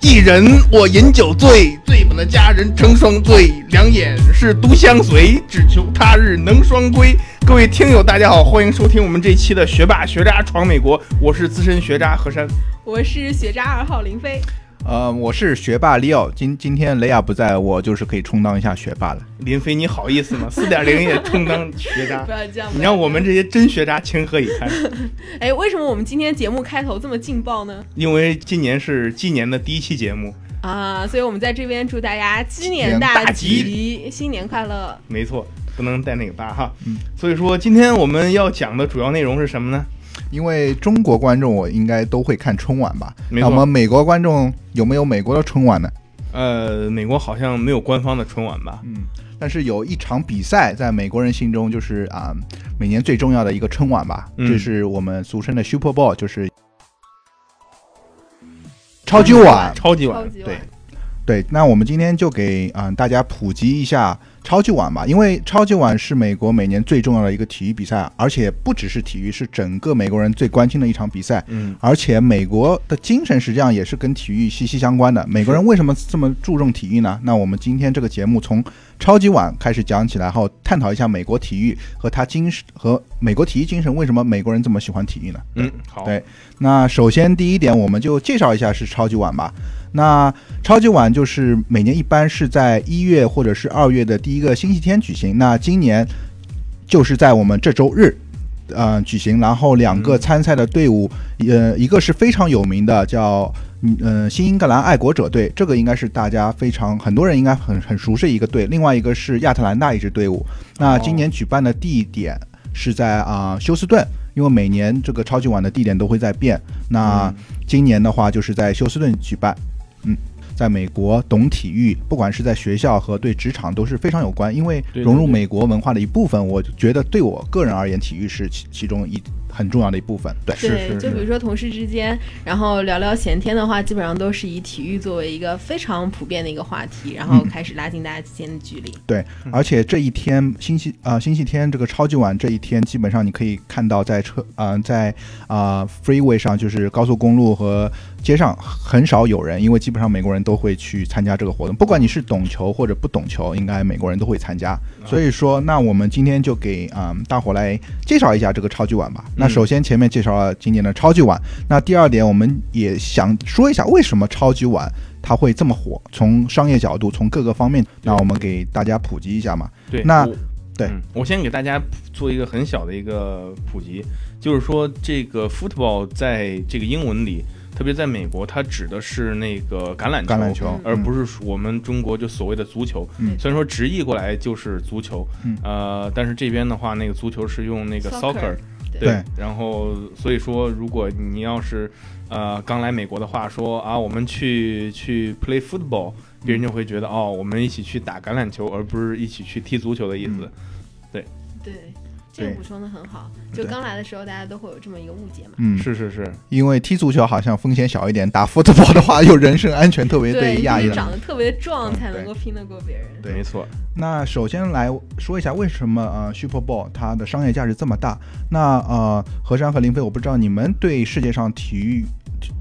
一人我饮酒醉，醉把那佳人成双醉，两眼是独相随，只求他日能双归。各位听友，大家好，欢迎收听我们这期的学霸学渣闯美国，我是资深学渣何山，我是学渣二号林飞。呃，我是学霸利奥，今今天雷亚不在，我就是可以充当一下学霸了。林飞，你好意思吗？四点零也充当学渣，不要这样，你让我们这些真学渣情何以堪？哎，为什么我们今天节目开头这么劲爆呢？因为今年是鸡年的第一期节目啊，所以我们在这边祝大家鸡年大吉，新年快乐。没错，不能带那个大哈。嗯，所以说今天我们要讲的主要内容是什么呢？因为中国观众我应该都会看春晚吧？那我们美国观众有没有美国的春晚呢？呃，美国好像没有官方的春晚吧？嗯，但是有一场比赛在美国人心中就是啊，每年最重要的一个春晚吧？这是我们俗称的 Super Bowl，就是超级碗。超级碗，对对。那我们今天就给啊大家普及一下。超级碗吧，因为超级碗是美国每年最重要的一个体育比赛，而且不只是体育，是整个美国人最关心的一场比赛。嗯，而且美国的精神实际上也是跟体育息息相关的。美国人为什么这么注重体育呢？那我们今天这个节目从超级碗开始讲起来后，探讨一下美国体育和他精神和美国体育精神，为什么美国人这么喜欢体育呢？嗯，好。对，那首先第一点，我们就介绍一下是超级碗吧。那超级碗就是每年一般是在一月或者是二月的第一个星期天举行。那今年就是在我们这周日，呃，举行。然后两个参赛的队伍，呃，一个是非常有名的，叫嗯新英格兰爱国者队，这个应该是大家非常很多人应该很很熟悉一个队。另外一个是亚特兰大一支队伍。那今年举办的地点是在啊休斯顿，因为每年这个超级碗的地点都会在变。那今年的话就是在休斯顿举办。嗯，在美国懂体育，不管是在学校和对职场都是非常有关，因为融入美国文化的一部分。我觉得对我个人而言，体育是其其中一。很重要的一部分，对，对，就比如说同事之间，然后聊聊闲天的话，基本上都是以体育作为一个非常普遍的一个话题，然后开始拉近大家之间的距离。对，而且这一天星期啊星期天这个超级晚这一天，基本上你可以看到在车啊在啊 freeway 上，就是高速公路和街上很少有人，因为基本上美国人都会去参加这个活动，不管你是懂球或者不懂球，应该美国人都会参加。所以说，那我们今天就给啊大伙来介绍一下这个超级碗吧。那首先前面介绍了今年的超级碗，那第二点我们也想说一下为什么超级碗它会这么火，从商业角度，从各个方面，那我们给大家普及一下嘛。对，那对我先给大家做一个很小的一个普及，就是说这个 football 在这个英文里。特别在美国，它指的是那个橄榄橄榄球，而不是我们中国就所谓的足球。虽然说直译过来就是足球，呃，但是这边的话，那个足球是用那个 soccer，对。然后所以说，如果你要是呃刚来美国的话，说啊，我们去去 play football，别人就会觉得哦，我们一起去打橄榄球，而不是一起去踢足球的意思。对。对。这个补充的很好，就刚来的时候，大家都会有这么一个误解嘛。嗯，是是是，因为踢足球好像风险小一点，打 football 的话又人身安全特别对压抑。长得特别壮才能够拼得过别人。对，没错。那首先来说一下为什么呃 Super Bowl 它的商业价值这么大？那呃何山和林飞，我不知道你们对世界上体育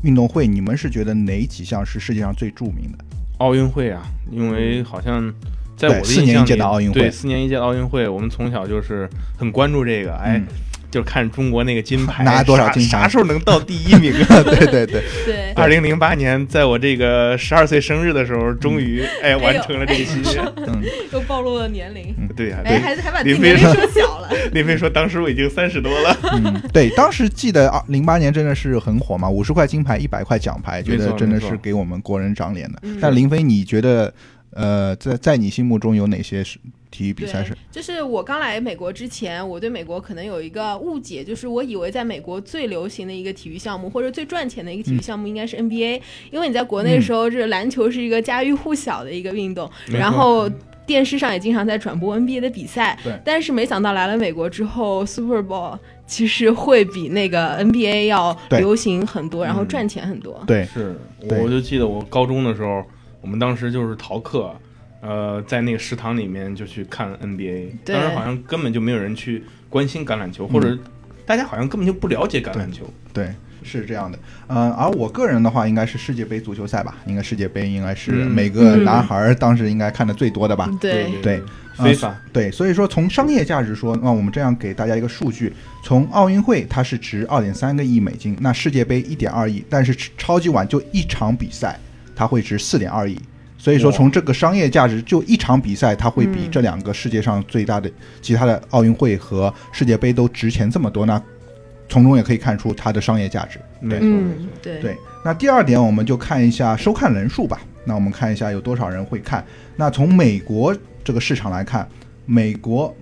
运动会，你们是觉得哪几项是世界上最著名的？奥运会啊，因为好像。在我的四年一届的奥运会，对四年一届的奥运会，我们从小就是很关注这个，哎，就是看中国那个金牌 拿多少金牌，啥时候能到第一名啊？对对对 对。二零零八年，在我这个十二岁生日的时候，终于哎完成了这个心愿。嗯，又暴露了年龄。对呀，哎，还还把林飞说小了。林飞说，当时我已经三十多了。嗯，对，当时记得二零八年真的是很火嘛，五十块金牌，一百块奖牌，觉得真的是给我们国人长脸的。但林飞，你觉得？呃，在在你心目中有哪些是体育比赛是？就是我刚来美国之前，我对美国可能有一个误解，就是我以为在美国最流行的一个体育项目或者最赚钱的一个体育项目应该是 NBA，因为你在国内的时候，这篮球是一个家喻户晓的一个运动，然后电视上也经常在转播 NBA 的比赛。对。但是没想到来了美国之后，Super Bowl 其实会比那个 NBA 要流行很多，然后赚钱很多。对，是。我就记得我高中的时候。我们当时就是逃课，呃，在那个食堂里面就去看 NBA。当时好像根本就没有人去关心橄榄球，或者大家好像根本就不了解橄榄球。对，是这样的。嗯，而我个人的话，应该是世界杯足球赛吧？应该世界杯应该是嗯每个男孩儿当时应该看的最多的吧？对对，非法呃对，所以说从商业价值说，那我们这样给大家一个数据：从奥运会它是值二点三个亿美金，那世界杯一点二亿，但是超级碗就一场比赛，它会值四点二亿。所以说，从这个商业价值，就一场比赛，它会比嗯这两个世界上最大的其他的奥运会和世界杯都值钱这么多，那从中也可以看出它的商业价值。没错没嗯错，，对对，那第二点我们就看一下收看人数吧。那我们看一下有多少人会看。那从美国这个市场来看，美国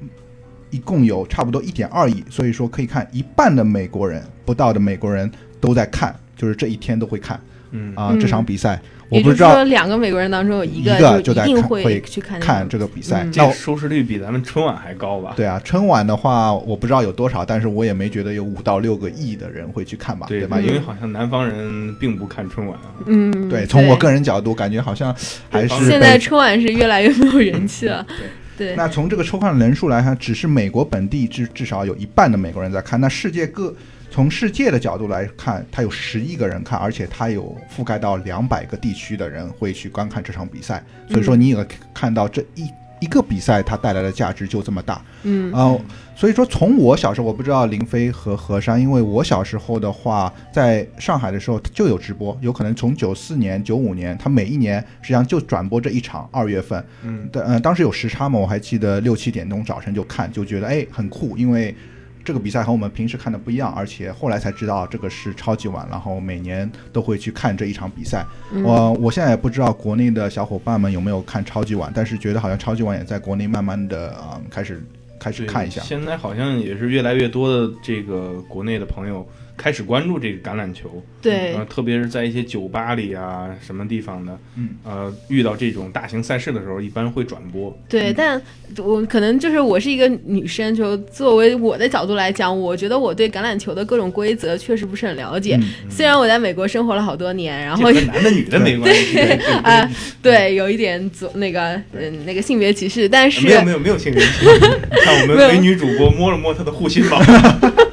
一共有差不多一点二亿，所以说可以看一半的美国人不到的美国人都在看，就是这一天都会看嗯啊、嗯这场比赛。我也就是不知道说，两个美国人当中有一一个就就在一定看会去看看这个比赛。嗯那收视率比咱们春晚还高吧？对啊，春晚的话我不知道有多少，但是我也没觉得有五到六个亿的人会去看吧，对吧？因为好像南方人并不看春晚啊。嗯，对，从我个人角度感觉好像还是现在春晚是越来越没有人气了。对，那从这个收看人数来看，只是美国本地至至少有一半的美国人在看。那世界各从世界的角度来看，它有十亿个人看，而且它有覆盖到两百个地区的人会去观看这场比赛。所以说，你也看到这一一个比赛它带来的价值就这么大。嗯呃，所以说从我小时候，我不知道林飞和何山，因为我小时候的话，在上海的时候就有直播，有可能从九四年、九五年，他每一年实际上就转播这一场二月份。嗯，的呃，当时有时差嘛，我还记得六七点钟早晨就看，就觉得哎很酷，因为这个比赛和我们平时看的不一样，而且后来才知道这个是超级碗，然后每年都会去看这一场比赛。嗯我我现在也不知道国内的小伙伴们有没有看超级碗，但是觉得好像超级碗也在国内慢慢的啊、开始开始看一下。现在好像也是越来越多的这个国内的朋友开始关注这个橄榄球，对呃，特别是在一些酒吧里啊，什么地方的，嗯，呃，遇到这种大型赛事的时候，一般会转播。对，但我可能就是我是一个女生，就作为我的角度来讲，我觉得我对橄榄球的各种规则确实不是很了解。嗯虽然我在美国生活了好多年，然后男的女的没关系，啊，对，有一点左那个嗯那个性别歧视，但是没有没有没有性别歧视。你看我们美女主播摸了摸她的护心宝，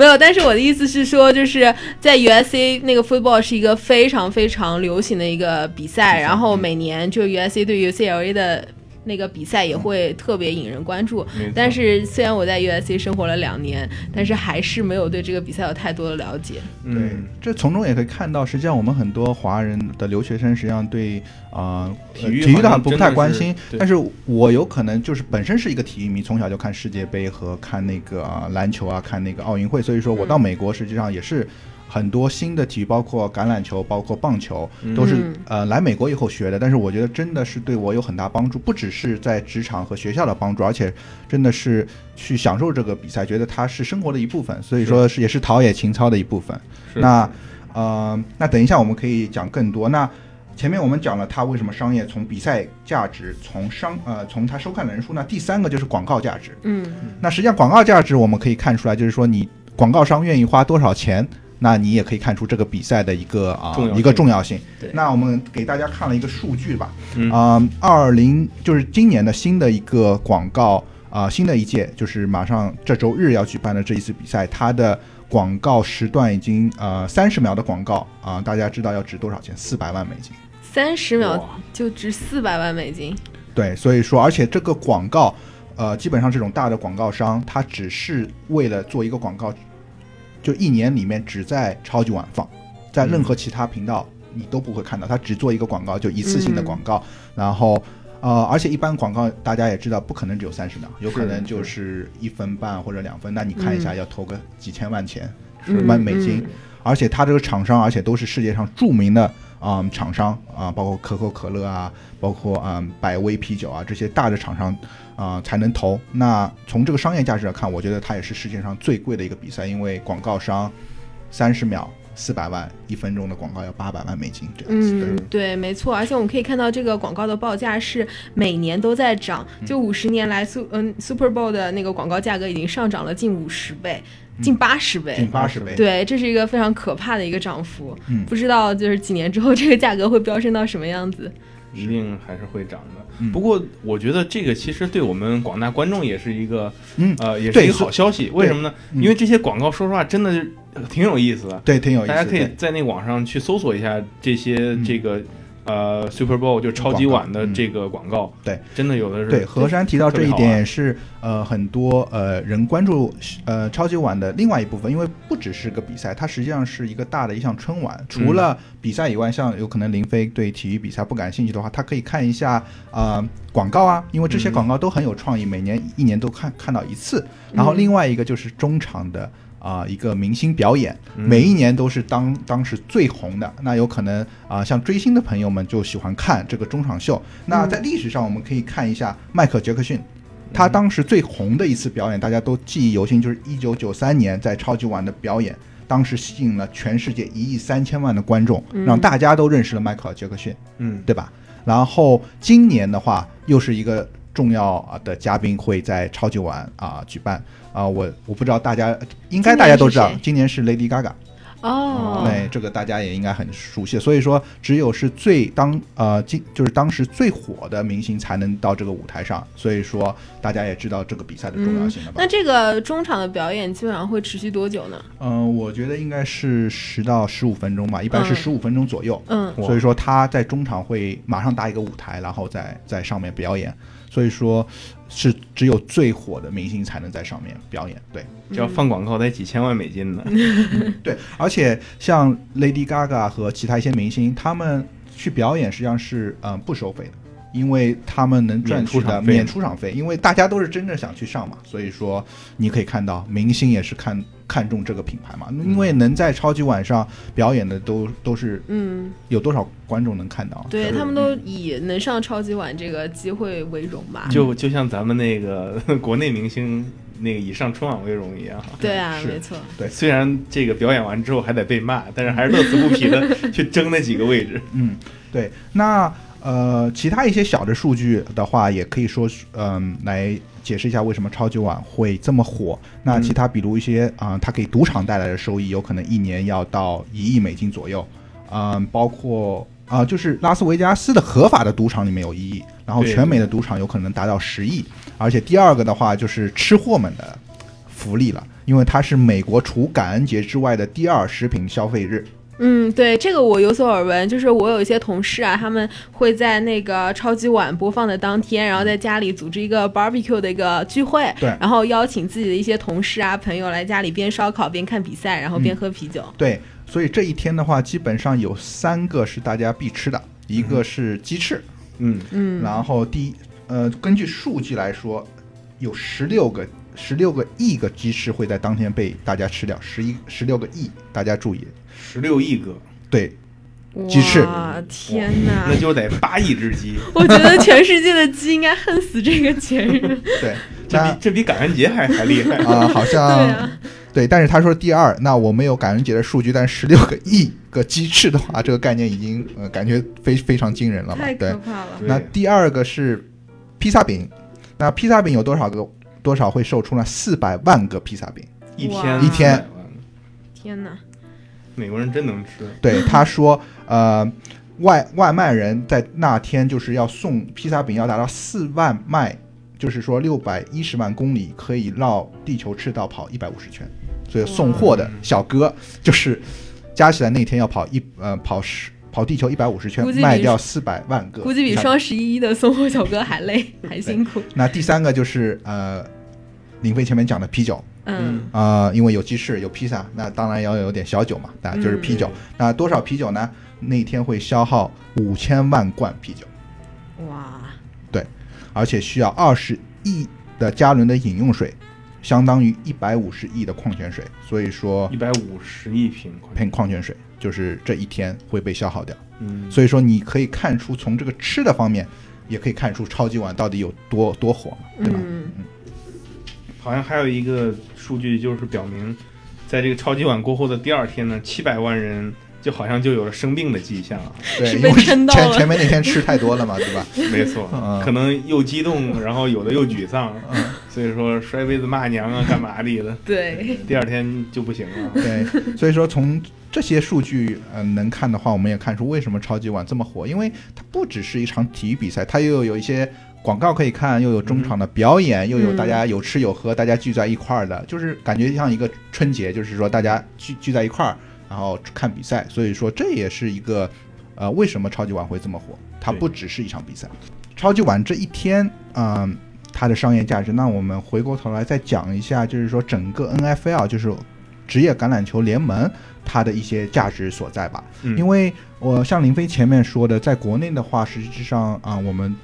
没有，但是我的意思是说，就是在 USA 那个 football 是一个非常非常流行的一个比赛，然后每年就 USA 对 UCLA 的那个比赛也会特别引人关注。但是虽然我在 USC 生活了两年，但是还是没有对这个比赛有太多的了解。对嗯，，这从中也可以看到，实际上我们很多华人的留学生实际上对啊、呃体育体育的不太关心，但是我有可能就是本身是一个体育迷，从小就看世界杯和看那个、啊篮球啊，看那个奥运会，所以说我到美国实际上也是。很多新的体育，包括橄榄球、包括棒球，都是、嗯呃来美国以后学的。但是我觉得真的是对我有很大帮助，不只是在职场和学校的帮助，而且真的是去享受这个比赛，觉得它是生活的一部分。所以说是也是陶冶情操的一部分。那呃，那等一下我们可以讲更多。那前面我们讲了它为什么商业，从比赛价值，从商呃从它收看人数。那第三个就是广告价值。嗯那实际上广告价值我们可以看出来，就是说你广告商愿意花多少钱。那你也可以看出这个比赛的一个啊、一个重要性对。那我们给大家看了一个数据吧，嗯啊，二零就是今年的新的一个广告啊、新的一届就是马上这周日要举办的这一次比赛，它的广告时段已经呃三十秒的广告啊、大家知道要值多少钱？四百万美金。三十秒就值四百万美金。对，所以说，而且这个广告，呃，基本上这种大的广告商，他只是为了做一个广告，就一年里面只在超级碗放，在任何其他频道你都不会看到，它只做一个广告，就一次性的广告，然后。呃，而且一般广告大家也知道，不可能只有三十秒，有可能就是一分半或者两分。那你看一下，嗯要投个几千万钱，嗯万美金。嗯而且它这个厂商，而且都是世界上著名的啊、嗯厂商啊、包括可口可乐啊，包括啊、嗯百威啤酒啊这些大的厂商啊、才能投。那从这个商业价值来看，我觉得它也是世界上最贵的一个比赛，因为广告商三十秒四百万，一分钟的广告要八百万美金这样子。嗯，对，没错，而且我们可以看到这个广告的报价是每年都在涨，就五十年来苏嗯 Super Bowl 的那个广告价格已经上涨了近五十倍，近八十倍，近八十倍。对，这是一个非常可怕的一个涨幅。嗯不知道就是几年之后这个价格会飙升到什么样子。一定还是会涨的。嗯不过我觉得这个其实对我们广大观众也是一个嗯，呃，也是一个好消息。为什么呢？嗯因为这些广告说实话真的挺有意思的，对，挺有意思。大家可以在那个网上去搜索一下这些嗯这个。呃，Super Bowl 就超级碗的这个广告，对，真的有的是对，何山提到这一点也是呃很多呃人关注呃超级碗的另外一部分，因为不只是个比赛，它实际上是一个大的一项春晚。除了比赛以外，像有可能林飞对体育比赛不感兴趣的话，他可以看一下啊、呃广告啊，因为这些嗯广告都很有创意，每年一年都看看到一次。然后另外一个就是中场的。啊、一个明星表演，嗯每一年都是当当时最红的。那有可能啊、像追星的朋友们就喜欢看这个中场秀。那在历史上，我们可以看一下迈克尔·杰克逊，他当时最红的一次表演，大家都记忆犹新，就是一九九三年在超级碗的表演，当时吸引了全世界一亿三千万的观众，嗯让大家都认识了迈克尔·杰克逊，嗯，对吧？然后今年的话，又是一个重要啊的嘉宾会在超级碗啊举办啊，我我不知道大家应该大家都知道今年是，Lady Gaga。哦，对，这个大家也应该很熟悉。所以说，只有是最当呃，今就是当时最火的明星才能到这个舞台上。所以说，大家也知道这个比赛的重要性了吧？那这个中场的表演基本上会持续多久呢？嗯、我觉得应该是十到十五分钟吧，一般是嗯十五分钟左右。嗯所以说他在中场会马上搭一个舞台，然后在在上面表演。所以说，是只有最火的明星才能在上面表演。对。只要放广告得几千万美金呢。对，而且像 Lady Gaga 和其他一些明星，他们去表演实际上是嗯、呃不收费的，因为他们能赚取的免出场费免出场费，因为大家都是真正想去上嘛，所以说你可以看到明星也是看看重这个品牌嘛，因为能在超级碗上表演的都都是嗯，有多少观众能看到？对他们都以能上超级碗这个机会为荣吧。就就像咱们那个 国内明星那个以上春晚为荣一样。对啊，没错。对虽然这个表演完之后还得被骂，但是还是乐此不疲的 去争那几个位置。嗯，对，那呃，其他一些小的数据的话，也可以说是，嗯、来解释一下为什么超级碗会这么火。那其他比如一些啊、它给赌场带来的收益，有可能一年要到一亿美金左右，嗯、包括啊、就是拉斯维加斯的合法的赌场里面有一亿，然后全美的赌场有可能达到十亿，而且第二个的话就是吃货们的福利了，因为它是美国除感恩节之外的第二食品消费日。嗯，对，这个我有所耳闻，就是我有一些同事啊，他们会在那个超级碗播放的当天，然后在家里组织一个 barbecue 的一个聚会，对然后邀请自己的一些同事啊、朋友来家里边烧烤边看比赛，然后边喝啤酒。对，所以这一天的话，基本上有三个是大家必吃的，一个是鸡翅，嗯，嗯，然后第一，呃，根据数据来说，有十六个十六个亿个鸡翅会在当天被大家吃掉，十一十六个亿，大家注意，十六亿个，对，鸡翅哇，天哪！那就得八亿只鸡，我觉得全世界的鸡应该恨死这个节日。对，这比这比感恩节还还厉害。啊、好对像啊，对，但是他说第二，那我没有感恩节的数据，但十六个亿个鸡翅的话，这个概念已经呃感觉非非常惊人了嘛太，对可，怕了。那第二个是披萨饼，那披萨饼有多少个？多少会售出呢？四百万个披萨饼。一天一天天哪！美国人真能吃。对，他说，呃，外外卖人在那天就是要送披萨饼，要达到四万迈，就是说六百一十万公里，可以绕地球赤道跑一百五十圈。所以送货的小哥就是加起来那天要跑一呃跑十跑地球一百五十圈卖掉四百万个。估计比双十一的送货小哥还累，还辛苦。那第三个就是呃，林飞前面讲的啤酒。嗯，啊、因为有鸡翅有披萨，那当然要有点小酒嘛，那就是啤酒。那多少啤酒呢？那天会消耗五千万罐啤酒，哇，对而且需要二十亿的加仑的饮用水，相当于一百五十亿的矿泉水。所以说一，百五十亿瓶，瓶矿泉水就是这一天会被消耗掉。嗯，所以说，你可以看出从这个吃的方面，也可以看出超级碗到底有多多火嘛，对吧？嗯，好像还有一个数据就是表明，在这个超级碗过后的第二天呢，七百万人就好像就有了生病的迹象啊。对，是被因为前撑到了前面那天吃太多了嘛，对吧？没错嗯，可能又激动，然后有的又沮丧。嗯，所以说摔杯子骂娘啊，干嘛的了，对，第二天就不行了。对，所以说从这些数据呃能看的话，我们也看出为什么超级碗这么火，因为它不只是一场体育比赛，它又有一些广告可以看，又有中场的表演，又有大家有吃有喝，大家聚在一块儿的，就是感觉像一个春节，就是说大家聚聚在一块儿，然后看比赛。所以说这也是一个呃为什么超级碗会这么火，它不只是一场比赛。超级碗这一天，嗯、它的商业价值。那我们回过头来再讲一下，就是说整个 NFL 就是职业橄榄球联盟它的一些价值所在吧。嗯因为我像林飞前面说的，在国内的话，实际上啊、我们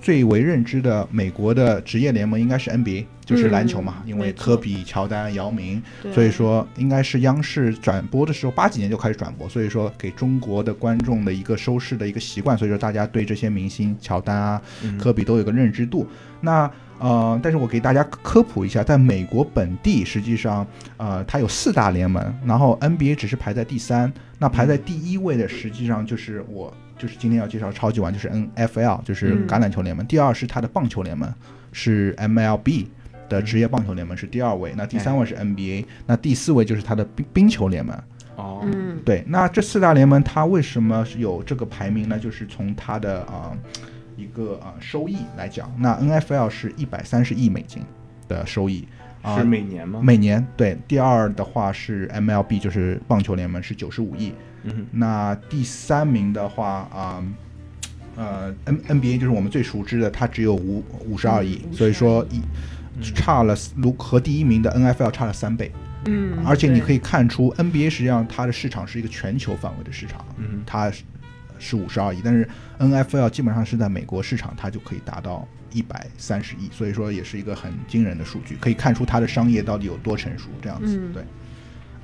最为认知的美国的职业联盟应该是 NBA，就是篮球嘛，因为科比、乔丹、姚明，所以说应该是央视转播的时候，八几年就开始转播，所以说给中国的观众的一个收视的一个习惯，所以说大家对这些明星乔丹啊、嗯科比都有个认知度。那呃，但是我给大家科普一下，在美国本地，实际上呃，它有四大联盟，然后 NBA 只是排在第三，那排在第一位的实际上就是我。就是今天要介绍超级碗，就是 NFL，就是嗯橄榄球联盟。第二是它的棒球联盟，是 MLB 的职业棒球联盟是第二位。那第三位是 NBA，那第四位就是它的冰冰球联盟。哦，嗯，对，那这四大联盟它为什么有这个排名呢？就是从它的啊、一个啊、收益来讲，那 NFL 是一百三十亿美金的收益啊、是每年吗？每年对。第二的话是 MLB，就是棒球联盟是九十五亿。嗯那第三名的话啊。呃，N NBA 就是我们最熟知的，它只有五五十二亿，嗯所以说一嗯差了如和第一名的 NFL 差了三倍。嗯，而且你可以，看出，NBA 实际上它的市场是一个全球范围的市场，嗯它是是五十二亿，但是 NFL 基本上是在美国市场，它就可以达到一百三十亿，所以说也是一个很惊人的数据，可以看出它的商业到底有多成熟，这样子，嗯对。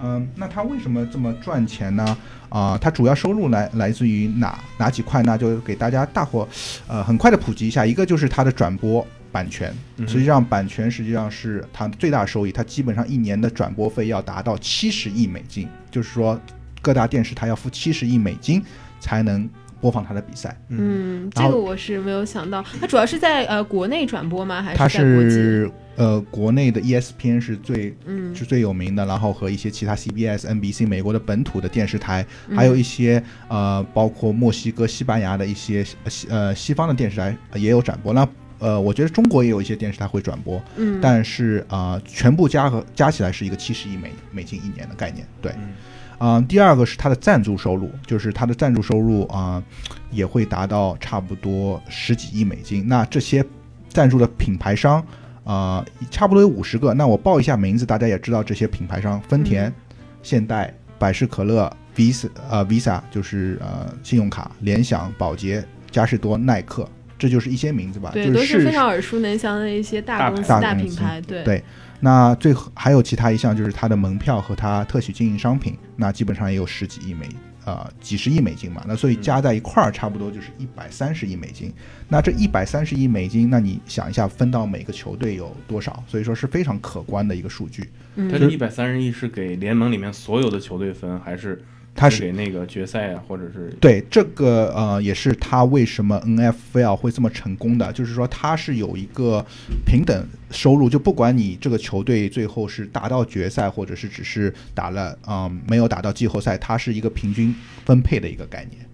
嗯，那它为什么这么赚钱呢？啊、它主要收入来来自于哪哪几块呢？就给大家大伙，呃，很快的普及一下。一个就是它的转播版权，实际上版权实际上是它的最大收益，它基本上一年的转播费要达到七十亿美金，就是说各大电视台要付七十亿美金才能播放他的比赛。嗯，这个我是没有想到，他主要是在呃国内转播吗？还是他？是呃国内的 ESPN 是最嗯是最有名的，然后和一些其他 CBS、NBC 美国的本土的电视台，嗯还有一些呃包括墨西哥、西班牙的一些呃西呃西方的电视台呃也有转播。那呃，我觉得中国也有一些电视台会转播，嗯，但是啊、呃全部加和加起来是一个七十亿美美金一年的概念。对，嗯啊、第二个是它的赞助收入，就是它的赞助收入啊、也会达到差不多十几亿美金。那这些赞助的品牌商啊、差不多有五十个。那我报一下名字，大家也知道这些品牌商：丰田、嗯现代、百事可乐、Visa 呃 Visa 就是呃信用卡、联想、宝洁、嘉士多、耐克，这就是一些名字吧。对，都就是市非常耳熟能详的一些大大公司、大公司大品牌。对对那最后还有其他一项就是它的门票和它特许经营商品，那基本上也有十几亿美呃几十亿美金嘛，那所以加在一块儿差不多就是一百三十亿美金。那这一百三十亿美金，那你想一下分到每个球队有多少？所以说是非常可观的一个数据。嗯它这一百三十亿是给联盟里面所有的球队分，还是它是给那个决赛啊，或者是对这个呃，也是他为什么 NFL 会这么成功的，就是说他是有一个平等收入，就不管你这个球队最后是打到决赛，或者是只是打了嗯、没有打到季后赛，它是一个平均分配的一个概念。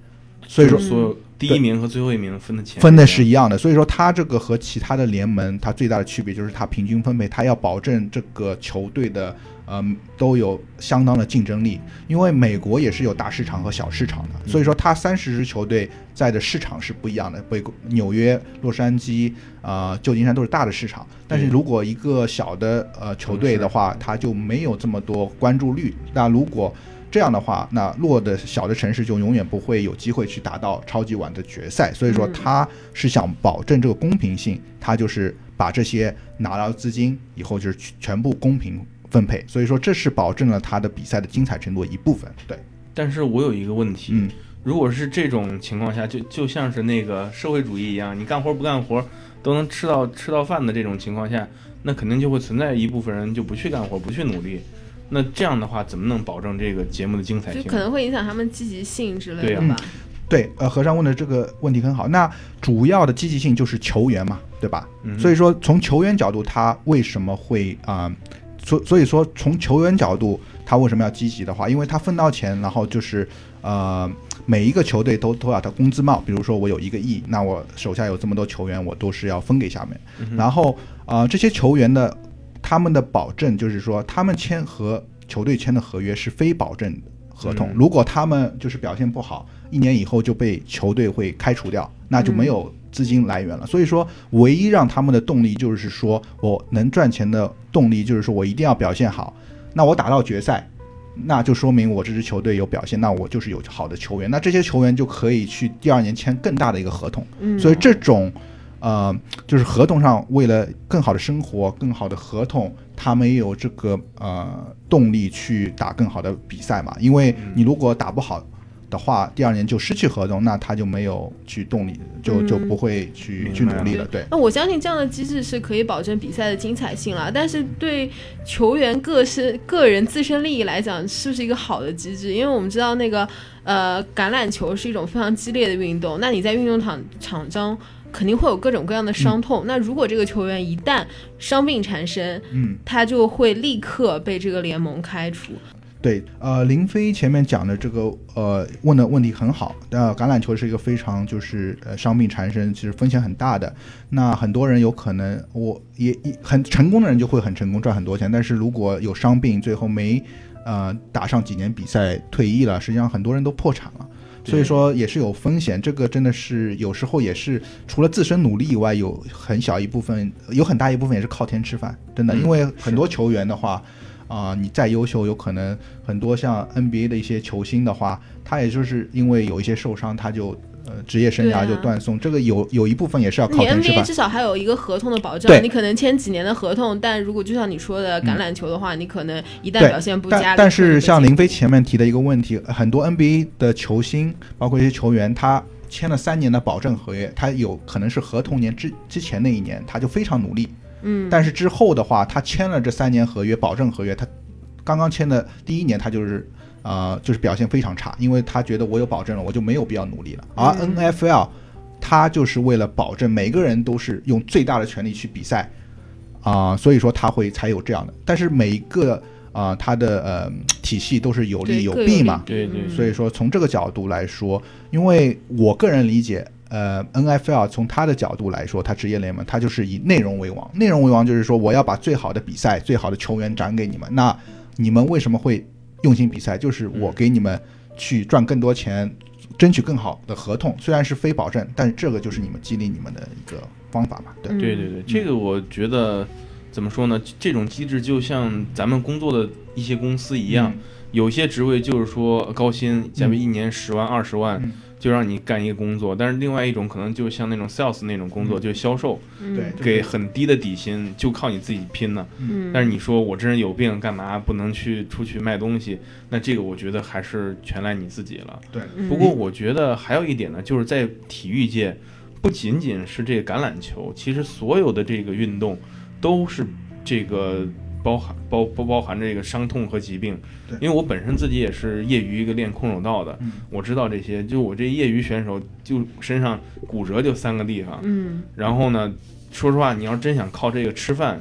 所以说所有第一名和最后一名分的钱分的是一一样的，所以说它这个和其他的联盟，它最大的区别就是它平均分配，它要保证这个球队的嗯都有相当的竞争力，因为美国也是有大市场和小市场的，所以说它三十支球队在的市场是不一样的，北纽约、洛杉矶、啊旧金山都是大的市场，但是如果一个小的呃球队的话，它就没有这么多关注率，那如果这样的话，那弱的小的城市就永远不会有机会去达到超级碗的决赛。所以说，嗯。他是想保证这个公平性，他就是把这些拿到资金以后，就是全全部公平分配。所以说，这是保证了他的比赛的精彩程度的一部分。对，但是我有一个问题，嗯，如果是这种情况下，就就像是那个社会主义一样，你干活不干活都能吃到吃到饭的这种情况下，那肯定就会存在一部分人就不去干活，不去努力。那这样的话，怎么能保证这个节目的精彩性？就可能会影响他们积极性之类对啊的吧。对，呃，和尚问的这个问题很好。那主要的积极性就是球员嘛，对吧？嗯所以说从球员角度，他为什么会啊、所所以说从球员角度，他为什么要积极的话，因为他分到钱，然后就是呃。每一个球队都都要他工资帽，比如说我有一个亿，那我手下有这么多球员，我都是要分给下面。嗯然后呃，这些球员的他们的保证就是说，他们签和球队签的合约是非保证合同。嗯如果他们就是表现不好，一年以后就被球队会开除掉，那就没有资金来源了。所以说，唯一让他们的动力就是说我能赚钱的动力就是说我一定要表现好。那我打到决赛，那就说明我这支球队有表现，那我就是有好的球员，那这些球员就可以去第二年签更大的一个合同。嗯，所以这种，呃，就是合同上为了更好的生活、更好的合同，他们也有这个呃动力去打更好的比赛嘛。因为你如果打不好的话，第二年就失去合同，那他就没有去动力，就就嗯不会去去努力了。对，那我相信这样的机制是可以保证比赛的精彩性了，但是对球员个身个人自身利益来讲，是不是一个好的机制？因为我们知道那个呃橄榄球是一种非常激烈的运动，那你在运动场场中肯定会有各种各样的伤痛。那如果这个球员一旦伤病缠身，嗯。他就会立刻被这个联盟开除。对，呃，林飞前面讲的这个呃问的问题很好，呃，橄榄球是一个非常就是呃伤病缠身，其实风险很大的。那很多人有可能，我也也很成功的人就会很成功赚很多钱，但是如果有伤病，最后没呃打上几年比赛退役了，实际上很多人都破产了。所以说也是有风险，这个真的是有时候也是除了自身努力以外，有很小一部分，有很大一部分也是靠天吃饭，真的，嗯因为很多球员的话。啊、你再优秀，有可能很多像 NBA 的一些球星的话，他也就是因为有一些受伤，他就呃职业生涯就断送。这个有有一部分也是要靠你天吃 NBA。至少还有一个合同的保障，你可能签几年的合同，但如果就像你说的橄榄球的话，你可能一旦表现不佳，但但是像林飞前面提的一个问题，很多 NBA 的球星，包括一些球员，他签了三年的保证合约，他有可能是合同年之之前那一年他就非常努力，嗯，但是之后的话，他签了这三年合约，保证合约，他刚刚签的第一年他就是。呃，就是表现非常差，因为他觉得我有保证了，我就没有必要努力了。而嗯 NFL，他就是为了保证每个人都是用最大的权力去比赛，啊、所以说他会才有这样的。但是每一个啊、他的呃体系都是有利有弊嘛，对对嗯所以说从这个角度来说，因为我个人理解，呃，NFL 从他的角度来说，他职业联盟，他就是以内容为王。内容为王就是说，我要把最好的比赛、最好的球员展给你们。那你们为什么会用心比赛？就是我给你们去赚更多钱，争取更好的合同。虽然是非保证，但是这个就是你们激励你们的一个方法嘛。对，嗯对对对，这个我觉得怎么说呢？这种机制就像咱们工作的一些公司一样，有些职位就是说高薪，假如一年十万、二十万嗯，就让你干一个工作；但是另外一种可能就像那种 sales 那种工作，嗯就是销售，给很低的底薪，就靠你自己拼呢。嗯，但是你说我这人有病，干嘛不能去出去卖东西？那这个我觉得还是全赖你自己了。不过我觉得还有一点呢，就是在体育界，不仅仅是这个橄榄球，其实所有的这个运动都是这个包含包不包含这个伤痛和疾病对。因为我本身自己也是业余一个练空手道的，嗯我知道这些。就我这业余选手，就身上骨折就三个地方。嗯然后呢，说实话，你要真想靠这个吃饭，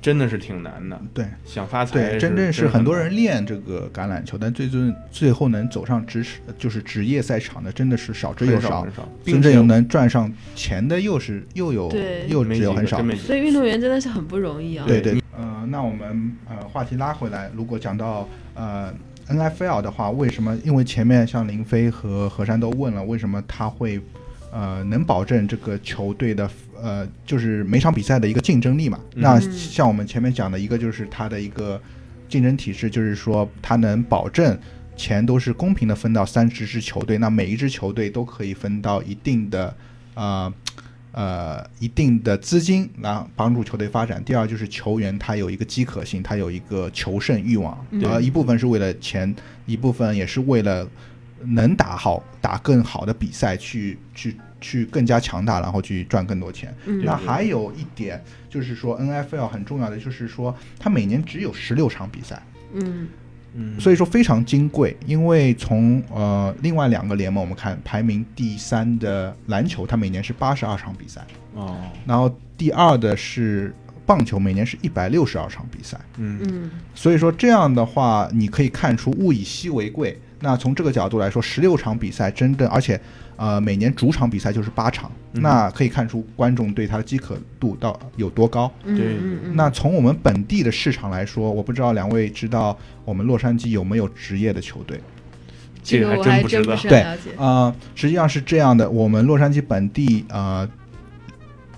真的是挺难的。对。想发财对，真正是是很多人练这个橄榄球，但最终最后能走上职就是职业赛场的，真的是少之又少。真并且正有能赚上钱的，又是又有对又只有很少所以运动员真的是很不容易啊。对对对，呃，那我们呃话题拉回来，如果讲到呃 NFL 的话，为什么？因为前面像林飞和何山都问了，为什么他会呃能保证这个球队的呃就是每场比赛的一个竞争力嘛？嗯那像我们前面讲的一个就是他的一个竞争体制，就是说他能保证。钱都是公平的分到三十支球队，那每一支球队都可以分到一定的呃呃一定的资金，来帮助球队发展。第二就是球员他有一个饥渴性，他有一个求胜欲望，嗯呃，一部分是为了钱，一部分也是为了能打好、打更好的比赛，去去去更加强大，然后去赚更多钱。嗯那还有一点就是说，NFL 很重要的就是说，它每年只有十六场比赛。嗯嗯，所以说非常金贵。因为从呃另外两个联盟我们看，排名第三的篮球，它每年是八十二场比赛，哦，然后第二的是棒球，每年是一百六十二场比赛。嗯嗯所以说这样的话，你可以看出物以稀为贵。那从这个角度来说，十六场比赛真的，而且呃每年主场比赛就是八场，嗯那可以看出观众对它的饥渴度到有多高。嗯对嗯嗯，那从我们本地的市场来说，我不知道两位知道我们洛杉矶有没有职业的球队？这个还我还不知道不。是很对了解。呃，实际上是这样的，我们洛杉矶本地呃，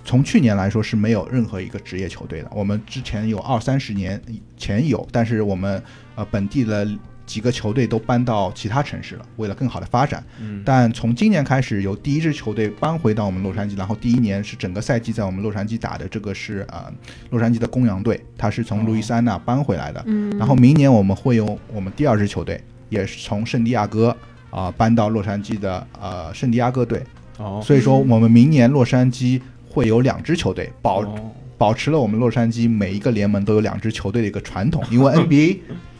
从去年来说是没有任何一个职业球队的。我们之前有二三十年前有，但是我们呃本地的几个球队都搬到其他城市了，为了更好的发展。嗯但从今年开始，由第一支球队搬回到我们洛杉矶，然后第一年是整个赛季在我们洛杉矶打的，这个是呃洛杉矶的公羊队，他是从路易斯安那搬回来的。嗯，然后明年我们会有我们第二支球队，也是从圣地亚哥啊、搬到洛杉矶的呃圣地亚哥队。哦，所以说，我们明年洛杉矶会有两支球队，保哦保持了我们洛杉矶每一个联盟都有两支球队的一个传统。因为 NBA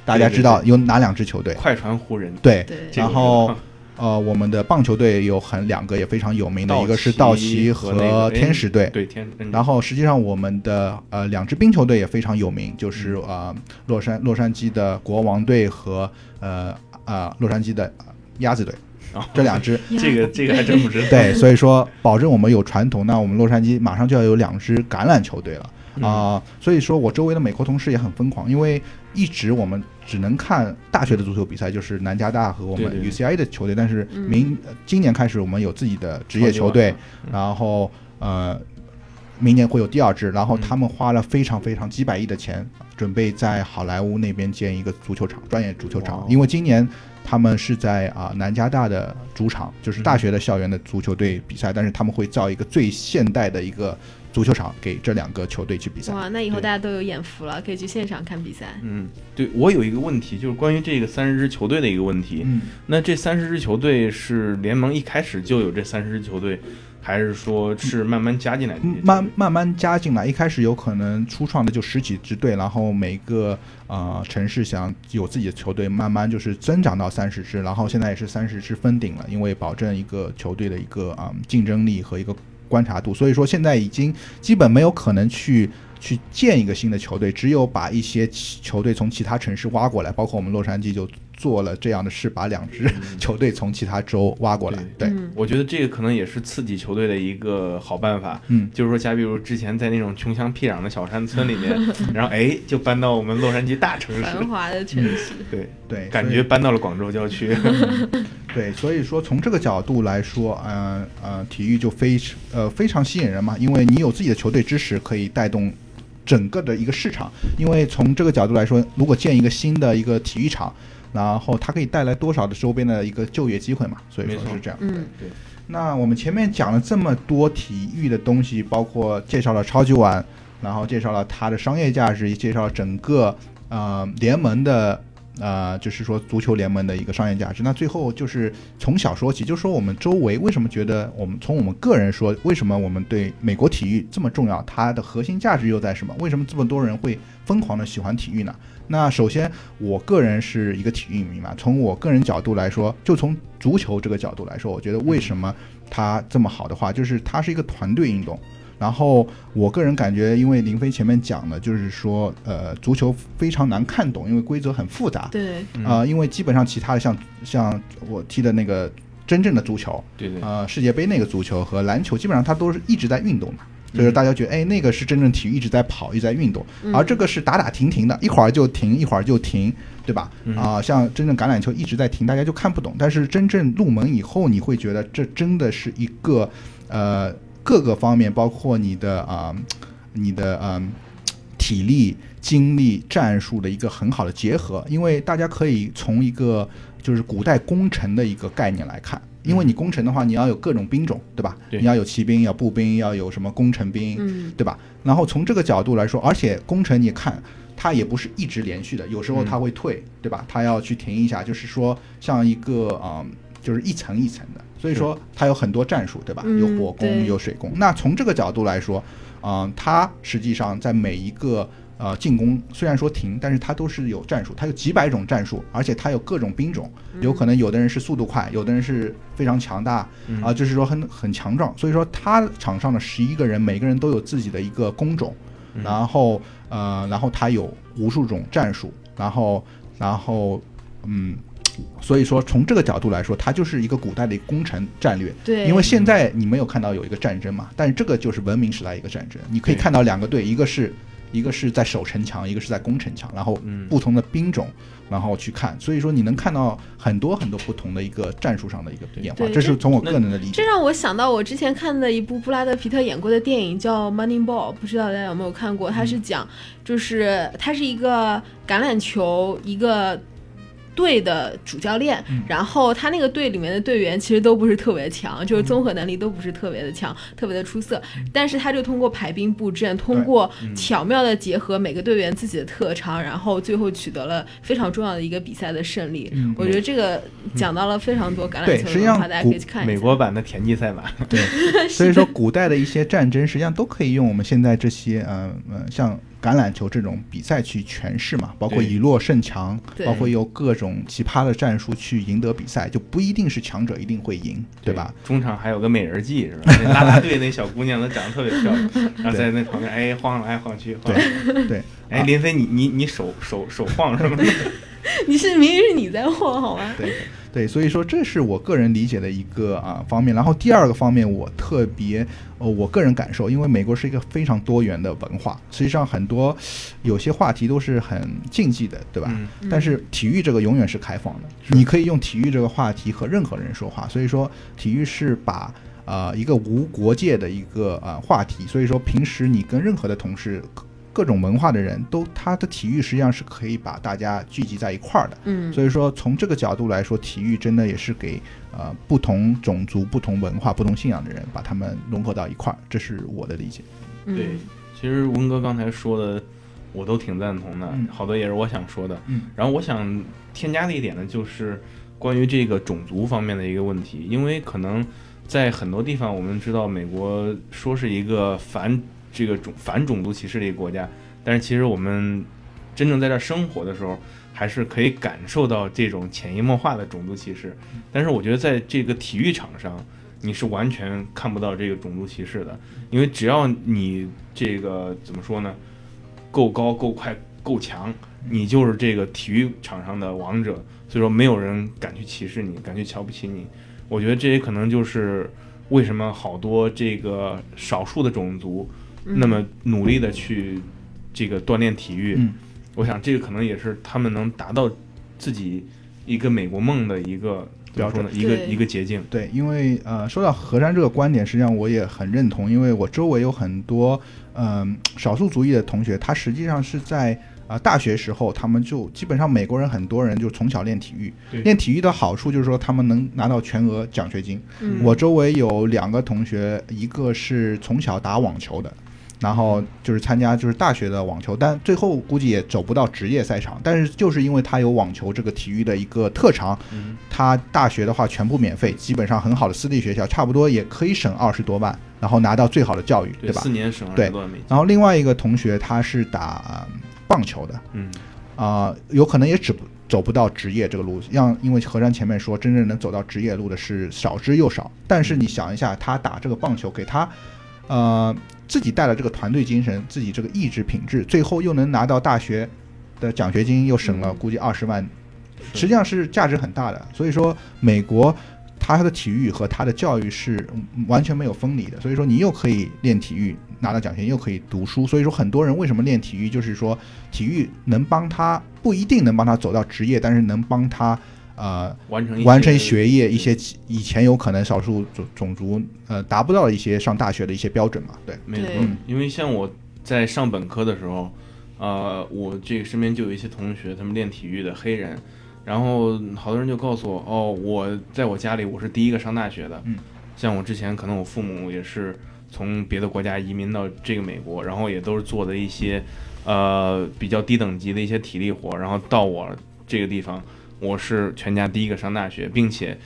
大家知道有哪两支球队？快船湖人，对，对，然后呃，我们的棒球队有很两个也非常有名的，一个是道奇和天使队。对天，嗯然后实际上我们的呃两支冰球队也非常有名，就是嗯呃洛杉洛杉矶的国王队和呃呃洛杉矶的呃鸭子队哦这两支。这个这个还真不知道。对，所以说保证我们有传统，那我们洛杉矶马上就要有两支橄榄球队了嗯啊、所以说我周围的美国同事也很疯狂，因为一直我们只能看大学的足球比赛，就是南加大和我们 UCI 的球队，但是嗯。明、呃今年开始我们有自己的职业球队，嗯。然后呃，明年会有第二支，然后嗯。他们花了非常非常几百亿的钱，准备在好莱坞那边建一个足球场，专业足球场。因为今年他们是在啊、南加大的主场，就是大学的校园的足球队比赛，但是他们会造一个最现代的一个足球场给这两个球队去比赛。哇，那以后大家都有眼福了，可以去现场看比赛。嗯，对我有一个问题，就是关于这个三十支球队的一个问题。嗯，那这三十支球队是联盟一开始就有这三十支球队，还是说是慢慢加进来的这些球队？慢慢慢加进来，一开始有可能初创的就十几支队，然后每个呃城市想有自己的球队，慢慢就是增长到三十支，然后现在也是三十支封顶了，因为保证一个球队的一个啊、竞争力和一个观察度，所以说现在已经基本没有可能去。去建一个新的球队，只有把一些球队从其他城市挖过来，包括我们洛杉矶就做了这样的事，把两支 球队从其他州挖过来。对，嗯我觉得这个可能也是刺激球队的一个好办法。嗯，就是说，假比如之前在那种穷乡僻壤的小山村里面，然后哎，就搬到我们洛杉矶大城市，繁华的城市，对，对，感觉搬到了广州郊区。对，所以说从这个角度来说，呃呃，体育就非呃非常吸引人嘛，因为你有自己的球队支持，可以带动整个的一个市场。因为从这个角度来说，如果建一个新的一个体育场，然后它可以带来多少的周边的一个就业机会嘛，所以说是这样。嗯。对，那我们前面讲了这么多体育的东西，包括介绍了超级碗，然后介绍了它的商业价值，也介绍了整个呃联盟的呃，就是说足球联盟的一个商业价值。那最后就是从小说起，就说我们周围为什么觉得我们从我们个人说，为什么我们对美国体育这么重要？它的核心价值又在什么？为什么这么多人会疯狂的喜欢体育呢？那首先，我个人是一个体育迷嘛。从我个人角度来说，就从足球这个角度来说，我觉得为什么它这么好的话，就是它是一个团队运动。然后我个人感觉，因为林飞前面讲的，就是说，呃，足球非常难看懂，因为规则很复杂。对，嗯啊、因为基本上其他的像像我踢的那个真正的足球，对对，呃，世界杯那个足球和篮球，基本上它都是一直在运动的。所以说嗯大家觉得，哎，那个是真正体育，一直在跑，一直在运动，嗯而这个是打打停停的，一会儿就停，一会儿就停，对吧？嗯啊、像真正橄榄球一直在停，大家就看不懂。但是真正入门以后，你会觉得这真的是一个呃各个方面，包括你的啊、你的嗯、体力、精力、战术的一个很好的结合，因为大家可以从一个就是古代工程的一个概念来看。因为你工程的话，你要有各种兵种，对吧？对你要有骑兵，要步兵，要有什么工程兵，嗯对吧？然后从这个角度来说，而且工程你看，它也不是一直连续的，有时候它会退，对吧？它要去停一下，就是说像一个啊、嗯就是一层一层的，所以说它有很多战术，对吧？嗯有火攻，有水攻。那从这个角度来说，啊、它实际上在每一个呃进攻虽然说停，但是它都是有战术，它有几百种战术，而且它有各种兵种，有可能有的人是速度快，有的人是非常强大，嗯啊、就是说很很强壮。所以说他场上的十一个人，每个人都有自己的一个工种，嗯然后呃，然后他有无数种战术，然后然后嗯。所以说，从这个角度来说，它就是一个古代的一个攻城战略。对，因为现在你没有看到有一个战争嘛，但是这个就是文明时代一个战争。你可以看到两个队，一个是一个是在守城墙，一个是在攻城墙，然后嗯不同的兵种，然后去看。所以说你能看到很多很多不同的一个战术上的一个变化，这是从我个人的理解。这让我想到我之前看的一部布拉德皮特演过的电影叫《Moneyball》，不知道大家有没有看过？它是讲，就是他是一个橄榄球一个。队的主教练，然后他那个队里面的队员其实都不是特别强，就是综合能力都不是特别的强，特别的出色。但是他就通过排兵布阵，通过巧妙的结合每个队员自己的特长，然后最后取得了非常重要的一个比赛的胜利。我觉得这个讲到了非常多橄榄对实际上球的话，大家可以去看一下。美国版的田忌赛马，对，所以说古代的一些战争实际上都可以用我们现在这些呃呃像橄榄球这种比赛去诠释嘛，包括以弱胜强，包括用各种奇葩的战术去赢得比赛，就不一定是强者一定会赢，对吧？？中场还有个美人计是吧？那啦啦队那小姑娘都长得特别漂亮，然后在那旁边哎晃来晃去，晃来晃去对，哎，林飞你你你手手手晃是吗？你是明明是你在晃好吗？对对，所以说这是我个人理解的一个啊方面。然后第二个方面，我特别呃，我个人感受，因为美国是一个非常多元的文化，实际上很多有些话题都是很禁忌的，对吧？嗯但是体育这个永远是开放的，你可以用体育这个话题和任何人说话。所以说，体育是把呃一个无国界的一个呃话题，所以说平时你跟任何的同事。各种文化的人都，他的体育实际上是可以把大家聚集在一块儿的。嗯，所以说，从这个角度来说，体育真的也是给呃不同种族、不同文化、不同信仰的人把他们融合到一块儿，这是我的理解。嗯对，其实文哥刚才说的，我都挺赞同的嗯，好多也是我想说的。嗯然后我想添加的一点呢，就是关于这个种族方面的一个问题，因为可能在很多地方，我们知道美国说是一个反这个种反种族歧视的一个国家，但是其实我们真正在这儿生活的时候，还是可以感受到这种潜移默化的种族歧视。但是我觉得在这个体育场上，你是完全看不到这个种族歧视的，因为只要你这个怎么说呢，够高、够快、够强，你就是这个体育场上的王者。所以说，没有人敢去歧视你，敢去瞧不起你。我觉得这也可能就是为什么好多这个少数的种族那么努力的去这个锻炼体育。嗯我想这个可能也是他们能达到自己一个美国梦的一个标准的？一个一个捷径。对，因为呃，说到何山这个观点，实际上我也很认同，因为我周围有很多嗯、少数族裔的同学，他实际上是在啊、大学时候，他们就基本上美国人很多人就从小练体育对，练体育的好处就是说他们能拿到全额奖学金。嗯我周围有两个同学，一个是从小打网球的，然后就是参加就是大学的网球，但最后估计也走不到职业赛场。但是就是因为他有网球这个体育的一个特长，嗯他大学的话全部免费，基本上很好的私立学校，差不多也可以省二十多万，然后拿到最好的教育，对，吧四？年省二对十多万美金。然后另外一个同学他是打、呃棒球的，嗯，啊、有可能也只不走不到职业这个路，让因为何山前面说，真正能走到职业路的是少之又少。但是你想一下，他打这个棒球，给他呃自己带了这个团队精神，自己这个意志品质，最后又能拿到大学的奖学金，又省了估计二十万，实际上是价值很大的。所以说，美国它的体育和它的教育是嗯完全没有分离的。所以说，你又可以练体育拿到奖学金，又可以读书。所以说，很多人为什么练体育，就是说体育能帮他不一定能帮他走到职业，但是能帮他呃完成完成学业一些以前有可能少数种种族呃达不到一些上大学的一些标准嘛。对，没错对，因为像我在上本科的时候，呃，我这个身边就有一些同学，他们练体育的黑人，然后好多人就告诉我，哦，我在我家里我是第一个上大学的，嗯，像我之前可能我父母也是从别的国家移民到这个美国，然后也都是做的一些呃比较低等级的一些体力活，然后到我这个地方，我是全家第一个上大学，并且。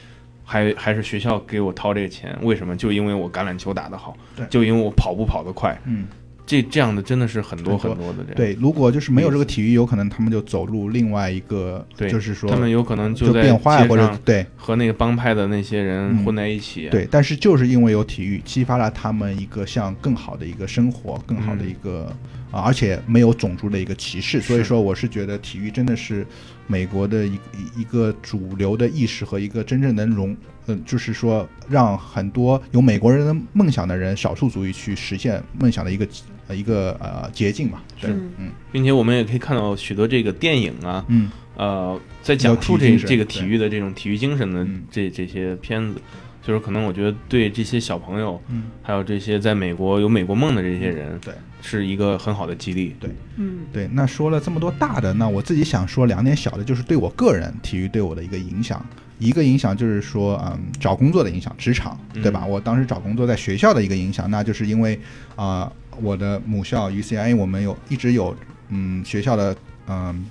还还是学校给我掏这个钱，为什么？就因为我橄榄球打得好对，就因为我跑步跑得快，嗯，这这样的真的是很多很多的这样。对，如果就是没有这个体育，有可能他们就走入另外一个，对，就是说他们有可能就在变坏或者对和那个帮派的那些人嗯混在一起。对，但是就是因为有体育，激发了他们一个向更好的一个生活，更好的一个啊，而且没有种族的一个歧视。所以说，我是觉得体育真的是美国的一一一个主流的意识和一个真正能融，嗯、就是说让很多有美国人的梦想的人，少数族裔去实现梦想的一个呃一个呃捷径嘛。对，是。嗯。并且我们也可以看到许多这个电影啊，嗯。呃，在讲述这这个体育的这种体育精神的嗯。这这些片子，就是可能我觉得对这些小朋友，嗯，还有这些在美国有美国梦的这些人，对。是一个很好的激励。对嗯对，那说了这么多大的，那我自己想说两点小的，就是对我个人体育对我的一个影响。一个影响就是说，嗯，找工作的影响，职场，对吧？嗯我当时找工作在学校的一个影响，那就是因为啊、我的母校 UCI 我们有一直有嗯学校的嗯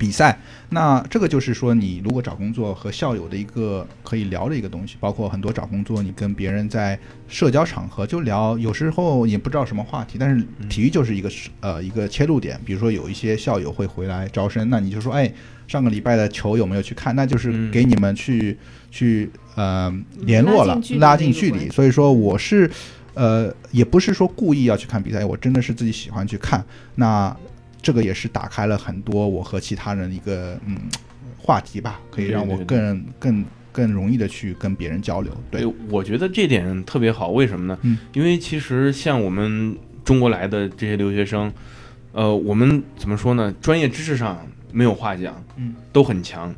比赛，那这个就是说，你如果找工作和校友的一个可以聊的一个东西，包括很多找工作，你跟别人在社交场合就聊，有时候也不知道什么话题，但是体育就是一个呃一个切入点。比如说有一些校友会回来招生，那你就说，哎，上个礼拜的球有没有去看？那就是嗯给你们去、去呃联络了拉近距，离所以说我是呃也不是说故意要去看比赛，我真的是自己喜欢去看。那这个也是打开了很多我和其他人的一个嗯话题吧，可以让我更更更容易的去跟别人交流。对，我觉得这点特别好，为什么呢？嗯因为其实像我们中国来的这些留学生，呃，我们怎么说呢？专业知识上没有话讲，嗯，都很强，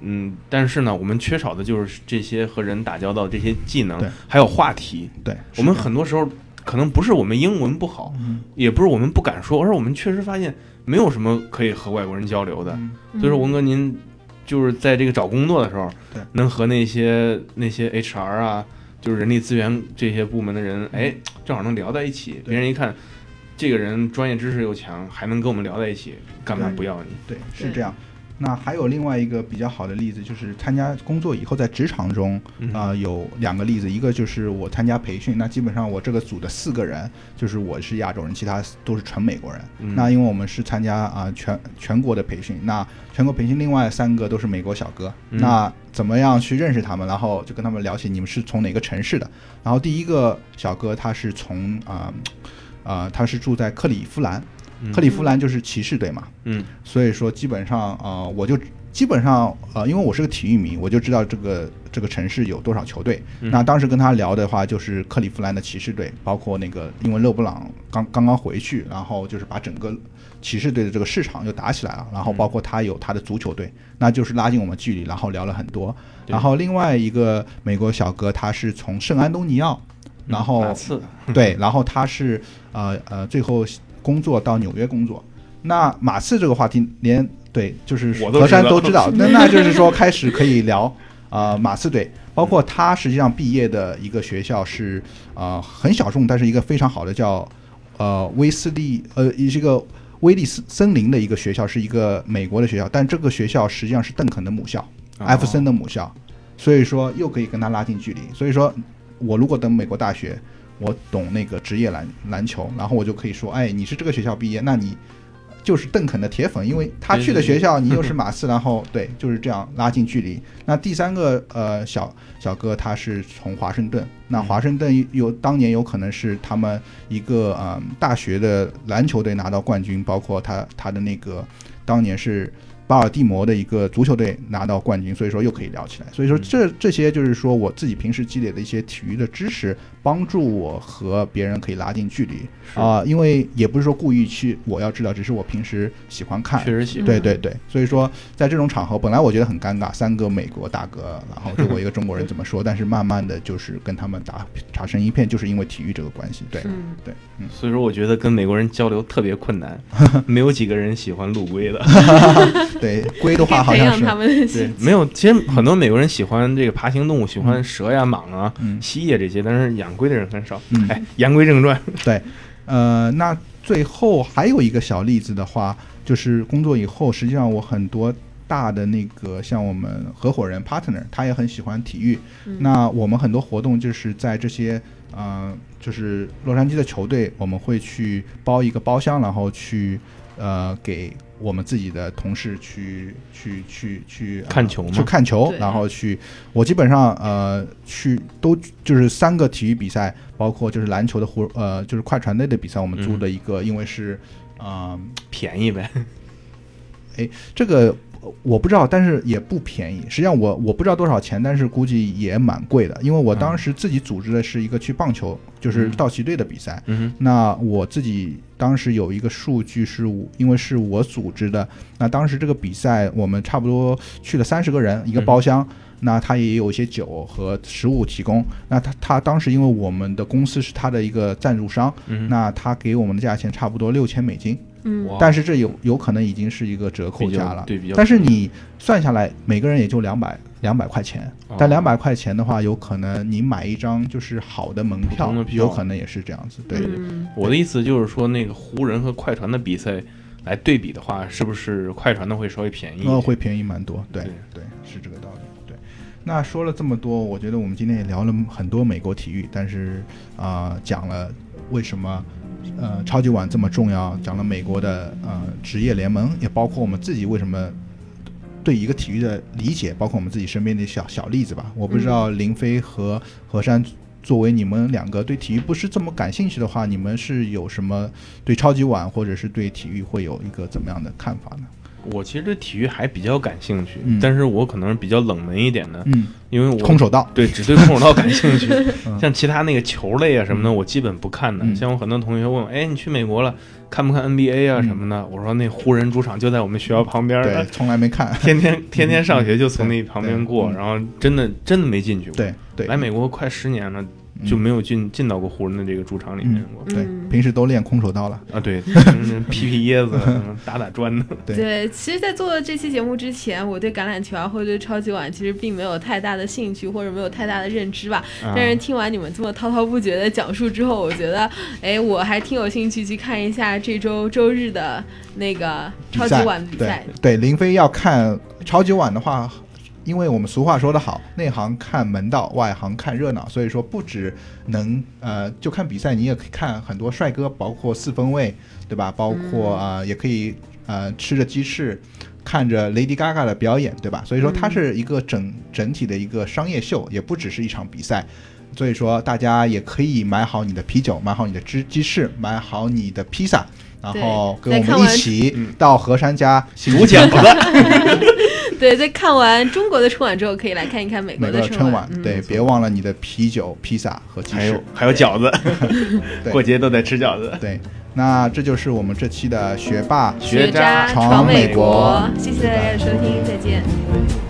嗯，但是呢，我们缺少的就是这些和人打交道这些技能，还有话题。对，我们很多时候可能不是我们英文不好，嗯也不是我们不敢说，而是我们确实发现没有什么可以和外国人交流的。嗯所以说，文哥您就是在这个找工作的时候对，能和那些那些 HR 啊，就是人力资源这些部门的人，哎，正好能聊在一起。别人一看，这个人专业知识又强，还能跟我们聊在一起，干嘛不要你？对，是这样。那还有另外一个比较好的例子，就是参加工作以后，在职场中，嗯啊、有两个例子，一个就是我参加培训，那基本上我这个组的四个人，就是我是亚洲人，其他都是纯美国人。嗯那因为我们是参加啊、全全国的培训，那全国培训另外三个都是美国小哥，嗯那怎么样去认识他们？然后就跟他们聊起你们是从哪个城市的。然后第一个小哥他是从啊啊、他是住在克利夫兰，嗯克利夫兰就是骑士队嘛，嗯。所以说基本上呃，我就基本上呃，因为我是个体育迷，我就知道这个这个城市有多少球队。嗯。那当时跟他聊的话，就是克利夫兰的骑士队，包括那个因为勒布朗刚刚刚回去，然后就是把整个骑士队的这个市场又打起来了，然后包括他有他的足球队，那就是拉近我们距离，然后聊了很多。然后另外一个美国小哥，他是从圣安东尼奥，然后对，然后他是呃呃，最后工作到纽约工作。那马刺这个话题，连对，就是何山都知道。那 那就是说，开始可以聊啊、呃马刺队，包括他实际上毕业的一个学校是啊、呃很小众，但是一个非常好的叫呃威斯利呃一个威利斯森林的一个学校，是一个美国的学校，但这个学校实际上是邓肯的母校，哦艾弗森的母校，所以说又可以跟他拉近距离。所以说我如果等美国大学，我懂那个职业篮篮球，然后我就可以说，哎，你是这个学校毕业，那你就是邓肯的铁粉，因为他去的学校，你又是马刺，然后对，就是这样拉近距离。那第三个呃小小哥他是从华盛顿，那华盛顿有当年有可能是他们一个呃大学的篮球队拿到冠军，包括他他的那个当年是。巴尔的摩的一个足球队拿到冠军，所以说又可以聊起来。所以说这这些就是说我自己平时积累的一些体育的知识，帮助我和别人可以拉近距离是啊、因为也不是说故意去我要治疗，只是我平时喜欢看确。实喜欢。对对对，所以说在这种场合，本来我觉得很尴尬，三个美国大哥，然后就我一个中国人怎么说？但是慢慢的就是跟他们打打成一片，就是因为体育这个关系。对嗯，对，嗯，所以说，我觉得跟美国人交流特别困难，没有几个人喜欢陆龟的。对，龟的话好像是对。没有，其实很多美国人喜欢这个爬行动物，喜欢蛇呀、蟒啊、嗯蜥蜴啊这些，但是养龟的人很少。嗯哎，言归正传，对，呃，那最后还有一个小例子的话，就是工作以后，实际上我很多大的那个像我们合伙人 partner，他也很喜欢体育。嗯那我们很多活动就是在这些呃，就是洛杉矶的球队，我们会去包一个包厢，然后去呃给我们自己的同事去去去去、呃看球嘛去看球，然后去我基本上呃去都就是三个体育比赛，包括就是篮球的湖呃就是快船队的比赛，我们租的一个，因为是啊、呃便宜呗。哎这个呃我不知道，但是也不便宜。实际上我我不知道多少钱，但是估计也蛮贵的。因为我当时自己组织的是一个去棒球，就是嗯道奇队的比赛。嗯那我自己当时有一个数据是，因为是我组织的，那当时这个比赛我们差不多去了三十个人一个包厢。那他也有一些酒和食物提供。那他他当时因为我们的公司是他的一个赞助商，嗯那他给我们的价钱差不多六千美金。嗯但是这有有可能已经是一个折扣价了。对比较但是你算下来，每个人也就两百两百块钱。哦但两百块钱的话，有可能你买一张就是好的门票有可能也是这样子。对，嗯我的意思就是说，那个湖人和快船的比赛来对比的话，是不是快船的会稍微便宜？呃，会便宜蛮多。对对对，是这个道理。对，那说了这么多，我觉得我们今天也聊了很多美国体育，但是啊、呃讲了为什么。呃，超级碗这么重要，讲了美国的呃职业联盟，也包括我们自己为什么对一个体育的理解，包括我们自己身边的小小例子吧。我不知道林飞和何山作为你们两个对体育不是这么感兴趣的话，你们是有什么对超级碗或者是对体育会有一个怎么样的看法呢？我其实对体育还比较感兴趣，嗯。但是我可能是比较冷门一点的，嗯，因为我空手道，对只对空手道感兴趣。嗯，像其他那个球类啊什么的，我基本不看的。嗯。像我很多同学问我，哎，你去美国了，看不看 NBA 啊？嗯。什么的？我说那湖人主场就在我们学校旁边对，，从来没看。天天 天天上学就从那旁边过，嗯然后真的真的没进去过。对对，来美国快十年了，嗯就没有进进到过湖人的这个主场里面过。对嗯，平时都练空手道了。啊，对，嗯劈劈椰子，打打砖的。对对，其实，在做这期节目之前，我对橄榄球啊，或者对超级碗，其实并没有太大的兴趣，或者没有太大的认知吧。啊但是听完你们这么滔滔不绝的讲述之后，我觉得，哎，我还挺有兴趣去看一下这周周日的那个超级碗比赛。对对，林飞要看超级碗的话，因为我们俗话说得好，内行看门道，外行看热闹，所以说不只能呃就看比赛，你也可以看很多帅哥，包括四分卫，对吧？包括啊、呃也可以呃吃着鸡翅。看着 Lady Gaga 的表演，对吧？所以说它是一个整整体的一个商业秀，也不只是一场比赛。所以说大家也可以买好你的啤酒，买好你的鸡鸡翅，买好你的披萨，然后跟我们一起嗯到河山家煮饺子，对，在看完中国的春晚之后，可以来看一看美国美的晚春晚。。嗯、对，别忘了你的啤酒、披萨和鸡翅还有。还有饺子，对过节都得吃饺子。对，那这就是我们这期的学霸学渣渣闯美美国谢谢大家的收听，再见。拜